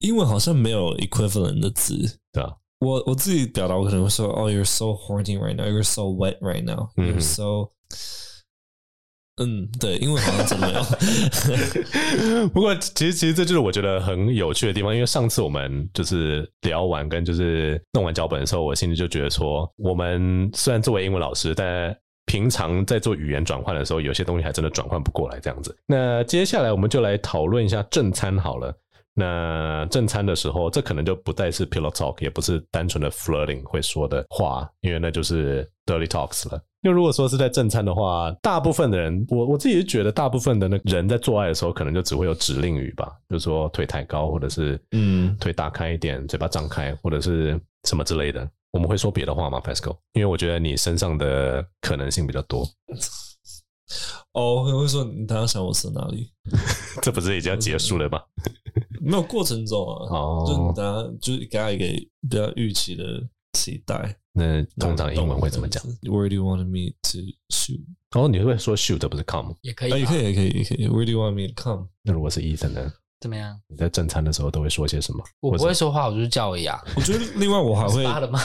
英文好像没有 equivalent 的字，对啊。我我自己表达，我可能会说：“哦，you're so horny right now, you're so wet right now, you're so……” 嗯，对，英文好像真的没有。不过，其实其实这就是我觉得很有趣的地方，因为上次我们就是聊完跟就是弄完脚本的时候，我心里就觉得说，我们虽然作为英文老师，但平常在做语言转换的时候，有些东西还真的转换不过来这样子。那接下来我们就来讨论一下正餐好了。那正餐的时候，这可能就不再是 pillow talk，也不是单纯的 flirting 会说的话，因为那就是 dirty talks 了。因为如果说是在正餐的话，大部分的人，我我自己是觉得，大部分的那人在做爱的时候，可能就只会有指令语吧，就是说腿抬高，或者是嗯腿打开一点，嘴巴张开，或者是什么之类的。我们会说别的话吗，Pasco？因为我觉得你身上的可能性比较多。哦，我会说你等下想我是哪里？这不是已经要结束了吗？没有过程中啊，哦，就大家就是给他一个比较预期的期待。那通常英文会怎么讲？Where do you want me to shoot？哦，你会说 shoot 不是 come？也可以，也可以，也可以，也可以。Where do you want me to come？那如果是 Ethan 呢？怎么样？你在正餐的时候都会说些什么？我不会说话，我就是叫而已啊。我觉得另外我还会 扒了吗？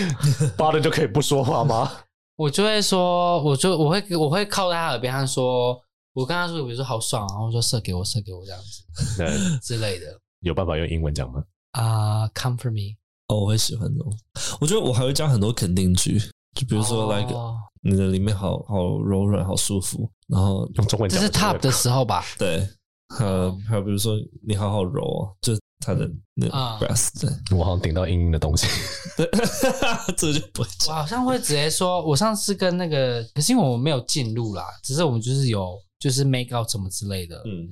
扒了就可以不说话吗？我就会说，我就我会我会靠在他耳边，他说，我跟他说，比如说好爽，然后说射给我，射给我这样子，对之类的。有办法用英文讲吗？啊、uh,，come for me。哦，我会喜欢这种。我觉得我还会加很多肯定句，就比如说，like，、oh. 你的里面好好柔软，好舒服。然后用中文讲，这是 top 的时候吧？对，呃，还有比如说，你好好揉，就他的那 breast。Uh. 我好像顶到硬硬的东西。对，这就不会讲。我好像会直接说，我上次跟那个，可是因为我没有进入啦，只是我们就是有就是 make out 什么之类的。嗯，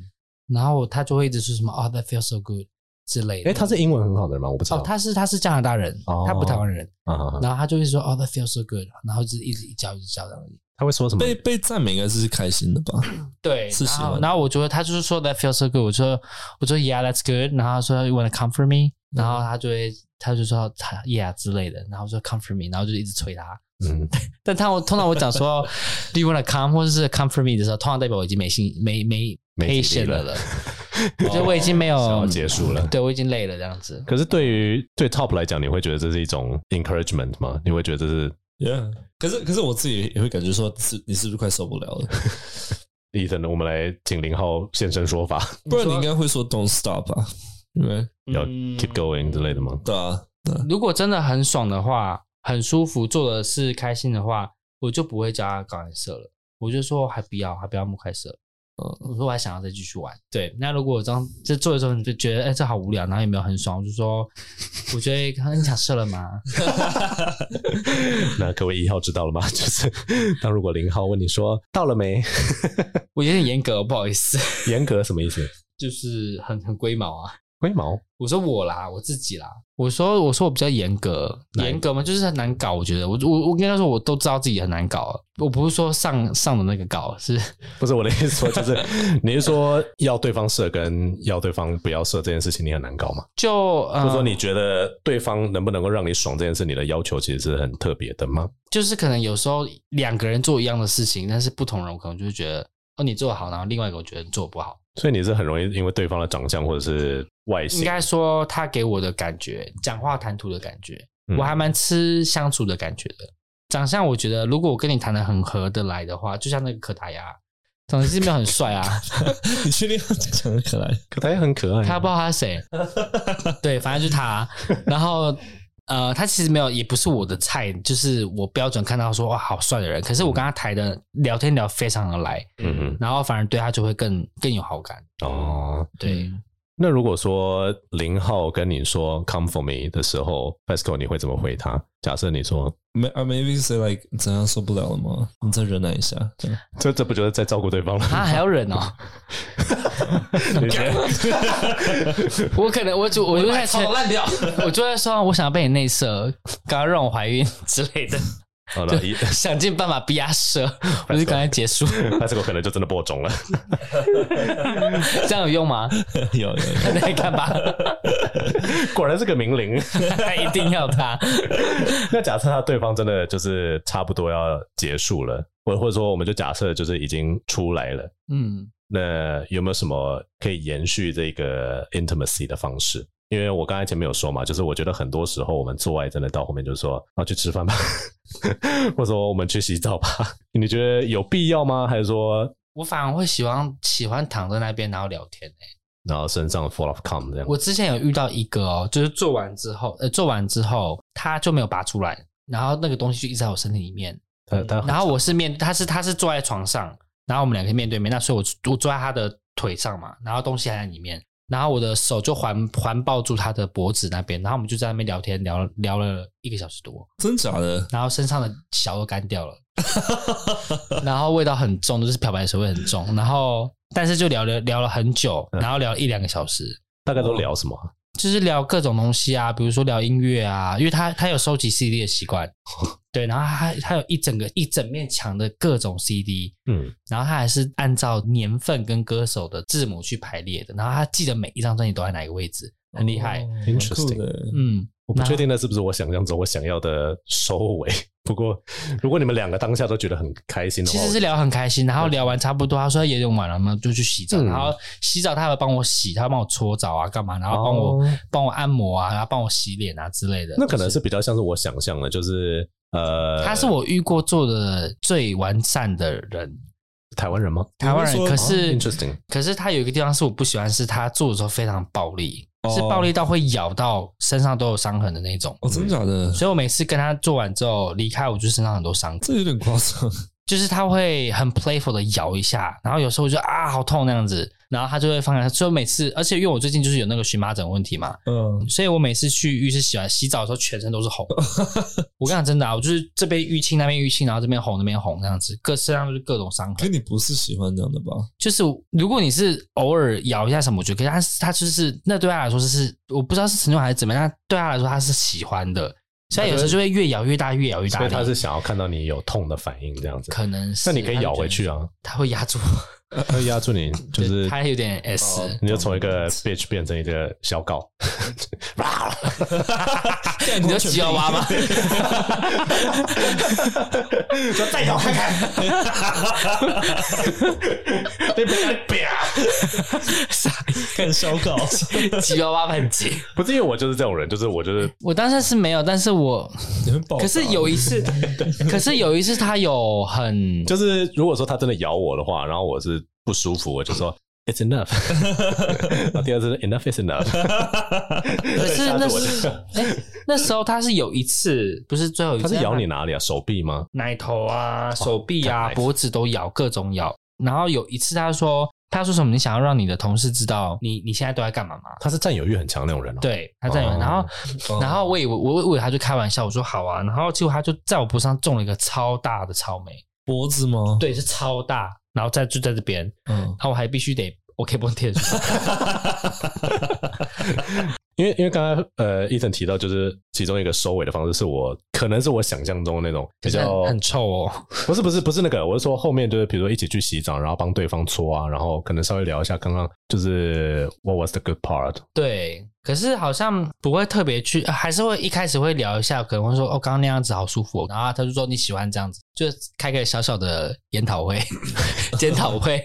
然后他就会一直说什么，哦、oh,，that feels so good。之类的，哎，他是英文很好的人吗？我不知道。哦，他是他是加拿大人，哦、他不台湾人。哦、然后他就会说：“哦，that feels so good。”然后就一直一叫一直叫这样。他会说什么？被被赞美应该是开心的吧？对，是喜欢。然后我觉得他就是说 “that feels so good”。我说：“我说 yeah, that's good。”然后他说：“You wanna come for me？” 然后他就会他就说他 “yeah” 之类的。然后说 “come for me”，然后就一直催他。嗯，但他我通常我讲说 “Do you wanna come？” 或者是 “come for me” 的时候，通常代表我已经没心没没没 patient 了了。我觉得我已经没有结束了，对，我已经累了这样子。可是对于对 top 来讲，你会觉得这是一种 encouragement 吗？你会觉得这是？Yeah，可是可是我自己也会感觉说，是你是不是快受不了了？Ethan，我们来请零号现身说法，不然你应该会说 don't stop 啊，因为要 keep going 之类的吗？对啊，对啊，如果真的很爽的话，很舒服，做的是开心的话，我就不会叫他搞颜色了，我就说还不要，还不要木开色。我说我还想要再继续玩，对。那如果我这样就做的时候，你就觉得哎、欸，这好无聊，然后也没有很爽，我就说，我觉得刚刚你想射了吗？那各位一号知道了吗？就是当如果零号问你说到了没，我有点严格，不好意思。严格什么意思？就是很很龟毛啊。龟毛？我说我啦，我自己啦。我说我说我比较严格，严格吗，就是很难搞。我觉得我我我跟他说，我都知道自己很难搞。我不是说上上的那个搞，是 不是我的意思？说就是你是说要对方射跟要对方不要射这件事情，你很难搞吗？就或者说你觉得对方能不能够让你爽这件事，你的要求其实是很特别的吗？就是可能有时候两个人做一样的事情，但是不同人我可能就会觉得哦，你做得好，然后另外一个我觉得你做不好。所以你是很容易因为对方的长相或者是外形，应该说他给我的感觉，讲话谈吐的感觉，我还蛮吃相处的感觉的。长相我觉得，如果我跟你谈的很合得来的话，就像那个可达鸭，长得是没有很帅啊。你确定他长得可爱？可达鸭很可爱。他不知道他是谁。对，反正就是他。然后。呃，他其实没有，也不是我的菜，就是我标准看到说哇，好帅的人。可是我跟他谈的聊天聊非常的来，嗯嗯，然后反而对他就会更更有好感。哦，对。那如果说零号跟你说 “come for me” 的时候，Pascal 你会怎么回他？假设你说 “maybe say like 怎样受不了了吗？你再忍耐一下。”这这不就是在照顾对方了？他还要忍哦。我可能我就我就在说烂掉，我就在说我想要被你内射，刚刚让我怀孕之类的。好了，想尽办法逼他射，我就赶快结束。那这个可能就真的播种了，这样有用吗？有有，来看吧。果然是个名伶，一定要他。那假设他对方真的就是差不多要结束了，或或者说我们就假设就是已经出来了，嗯，那有没有什么可以延续这个 intimacy 的方式？因为我刚才前面有说嘛，就是我觉得很多时候我们做爱真的到后面就是说，啊去吃饭吧，或者说我们去洗澡吧，你觉得有必要吗？还是说，我反而会喜欢喜欢躺在那边然后聊天、欸、然后身上 full of cum 这样。我之前有遇到一个哦，就是做完之后，呃，做完之后他就没有拔出来，然后那个东西就一直在我身体里面。嗯、然后我是面，他是他是坐在床上，然后我们两个面对面，那所以我我坐在他的腿上嘛，然后东西还在里面。然后我的手就环环抱住他的脖子那边，然后我们就在那边聊天，聊聊了一个小时多，真假的？然后身上的小都干掉了，然后味道很重，就是漂白的时候会很重。然后但是就聊了聊了很久，然后聊了一两个小时，大概都聊什么？就是聊各种东西啊，比如说聊音乐啊，因为他他有收集 CD 的习惯。对，然后他他有一整个一整面墙的各种 CD，嗯，然后他还是按照年份跟歌手的字母去排列的，然后他记得每一张专辑都在哪个位置，很厉害，interesting，嗯，我不确定那是不是我想象中我想要的收尾。不过如果你们两个当下都觉得很开心的话，其实是聊很开心，然后聊完差不多，他说也用完了嘛，就去洗澡，然后洗澡他会帮我洗，他会帮我搓澡啊，干嘛，然后帮我帮我按摩啊，然后帮我洗脸啊之类的。那可能是比较像是我想象的，就是。呃，他是我遇过做的最完善的人，台湾人吗？台湾人，可是、可是他有一个地方是我不喜欢，是他做的时候非常暴力，哦、是暴力到会咬到身上都有伤痕的那种。哦，真的假的？所以我每次跟他做完之后离开，我就身上很多伤。这有点夸张。就是他会很 playful 的咬一下，然后有时候就啊好痛那样子，然后他就会放开。所以每次，而且因为我最近就是有那个荨麻疹问题嘛，嗯，所以我每次去浴室洗完洗澡的时候，全身都是红。我跟你讲真的啊，我就是这边淤青，那边淤青，然后这边红，那边红，那样子，各身上都是各种伤痕。可你不是喜欢这样的吧？就是如果你是偶尔咬一下什么，我觉得可以，但是他就是那对他来说就是我不知道是成就还是怎么样，但对他来说他是喜欢的。所以有时候就会越咬越大，越咬越大。所以他是想要看到你有痛的反应，这样子。可能是。那你可以咬回去啊。他会压住，他会压住你，就是他有点 S，你就从一个 bitch 变成一个小狗。你就吉娃娃吗？说再咬看看。别别别！傻，看小狗，吉娃娃很急。不是因为我就是这种人，就是我就是我当时是没有，但是我可是有一次，可是有一次他有很就是如果说他真的咬我的话，然后我是不舒服，我就 说。It's enough。然后第二次 enough is enough。可是那是哎、欸，那时候他是有一次，不是最后一次，他是咬你哪里啊？手臂吗？奶头啊，手臂啊，脖子都咬，各种咬。然后有一次他说，他说什么？你想要让你的同事知道你你现在都在干嘛吗？他是占有欲很强那种人、哦。对，他占有欲。然后，然后我以为我以为他就开玩笑，我说好啊。然后结果他就在我脖子上种了一个超大的草莓。脖子吗？对，是超大。然后在住在这边，嗯，然后我还必须得 OK 绷贴住。因为因为刚才呃，Ethan 提到就是其中一个收尾的方式是我可能是我想象中的那种比较很，很臭哦，不是不是不是那个，我是说后面就是比如说一起去洗澡，然后帮对方搓啊，然后可能稍微聊一下刚刚就是 What was the good part？对。可是好像不会特别去，还是会一开始会聊一下，可能会说哦，刚刚那样子好舒服，然后他就说你喜欢这样子，就开个小小的研讨会、检讨会，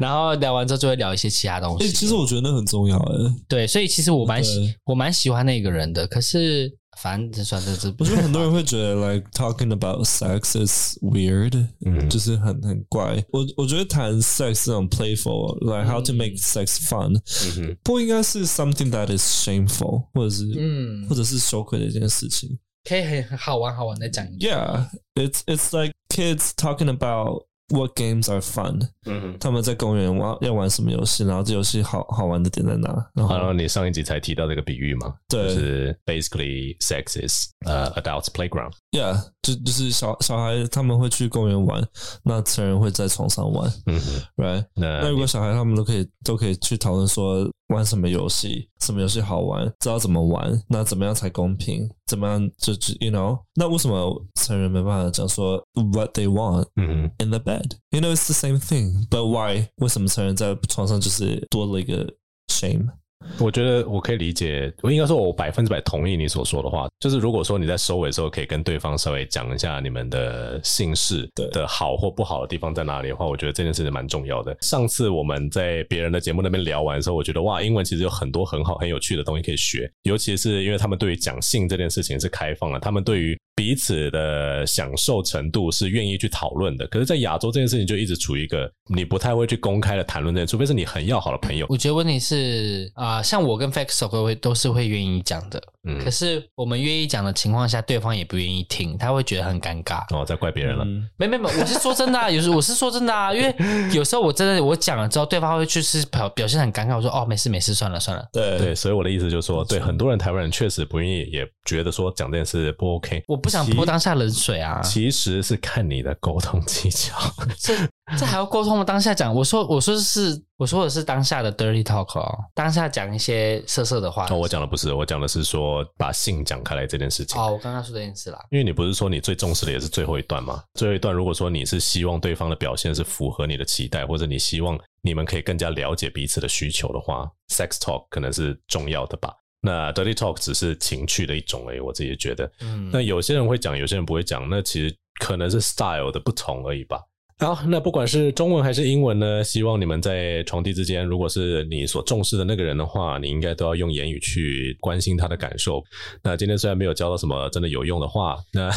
然后聊完之后就会聊一些其他东西。其实我觉得那很重要哎。对，所以其实我蛮喜我蛮喜欢那个人的，可是 反正算这这，我觉得很多人会觉得，like talking about sex is weird，嗯，就是很很怪。我我觉得谈 sex 这种 playful，like how to make sex fun，嗯，不应该是 something that is shameful，或者是嗯，或者是羞愧的一件事情。可以很好玩好玩的讲。Yeah，it's it's like kids talking about。 What games are fun？嗯哼，他们在公园玩要玩什么游戏？然后这游戏好好玩的点在哪？然后，然后你上一集才提到这个比喻嘛？对，就是 basically sex is 呃、uh, adults playground。Yeah， 就就是小小孩他们会去公园玩，那成人会在床上玩。嗯，Right？那，那如果小孩他们都可以都可以去讨论说。玩什么游戏？什么游戏好玩？知道怎么玩？那怎么样才公平？怎么样就就 you know？那为什么成人没办法讲说 what they want in the bed？You know it's the same thing，but why？为什么成人在床上就是多了一个 shame？我觉得我可以理解，我应该说，我百分之百同意你所说的话。就是如果说你在收尾的时候，可以跟对方稍微讲一下你们的姓氏的好或不好的地方在哪里的话，我觉得这件事情蛮重要的。上次我们在别人的节目那边聊完的时候，我觉得哇，英文其实有很多很好很有趣的东西可以学，尤其是因为他们对于讲姓这件事情是开放的，他们对于。彼此的享受程度是愿意去讨论的，可是，在亚洲这件事情就一直处于一个你不太会去公开的谈论的，除非是你很要好的朋友。我觉得问题是啊、呃，像我跟 Fax 都会都是会愿意讲的，嗯，可是我们愿意讲的情况下，对方也不愿意听，他会觉得很尴尬。哦，在怪别人了？嗯、没没没，我是说真的、啊，有时我是说真的啊，因为有时候我真的我讲了之后，对方会去是表表现很尴尬，我说哦，没事没事，算了算了。对对，所以我的意思就是说，对很多人台湾人确实不愿意，也觉得说讲这件事不 OK。我不想泼当下冷水啊，其实是看你的沟通技巧。这这还要沟通吗当下讲，我说我说的是我说的是当下的 dirty talk 哦，当下讲一些色色的话。哦，我讲的不是，我讲的是说把性讲开来这件事情。哦，我刚刚说这件事啦，因为你不是说你最重视的也是最后一段吗？最后一段如果说你是希望对方的表现是符合你的期待，或者你希望你们可以更加了解彼此的需求的话，sex talk 可能是重要的吧。那 dirty talk 只是情趣的一种而已，我自己觉得。嗯，那有些人会讲，有些人不会讲，那其实可能是 style 的不同而已吧。好，那不管是中文还是英文呢，希望你们在床地之间，如果是你所重视的那个人的话，你应该都要用言语去关心他的感受。那今天虽然没有教到什么真的有用的话，那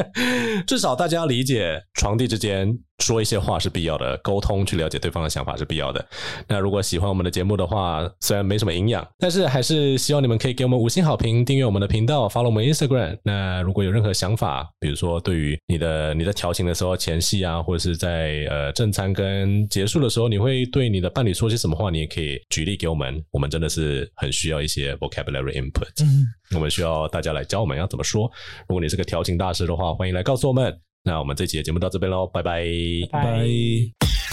至少大家要理解床地之间。说一些话是必要的，沟通去了解对方的想法是必要的。那如果喜欢我们的节目的话，虽然没什么营养，但是还是希望你们可以给我们五星好评，订阅我们的频道，follow 我们 Instagram。那如果有任何想法，比如说对于你的你在调情的时候前戏啊，或者是在呃正餐跟结束的时候，你会对你的伴侣说些什么话，你也可以举例给我们。我们真的是很需要一些 vocabulary input，嗯，我们需要大家来教我们要怎么说。如果你是个调情大师的话，欢迎来告诉我们。那我们这期的节目到这边喽，拜拜，拜拜。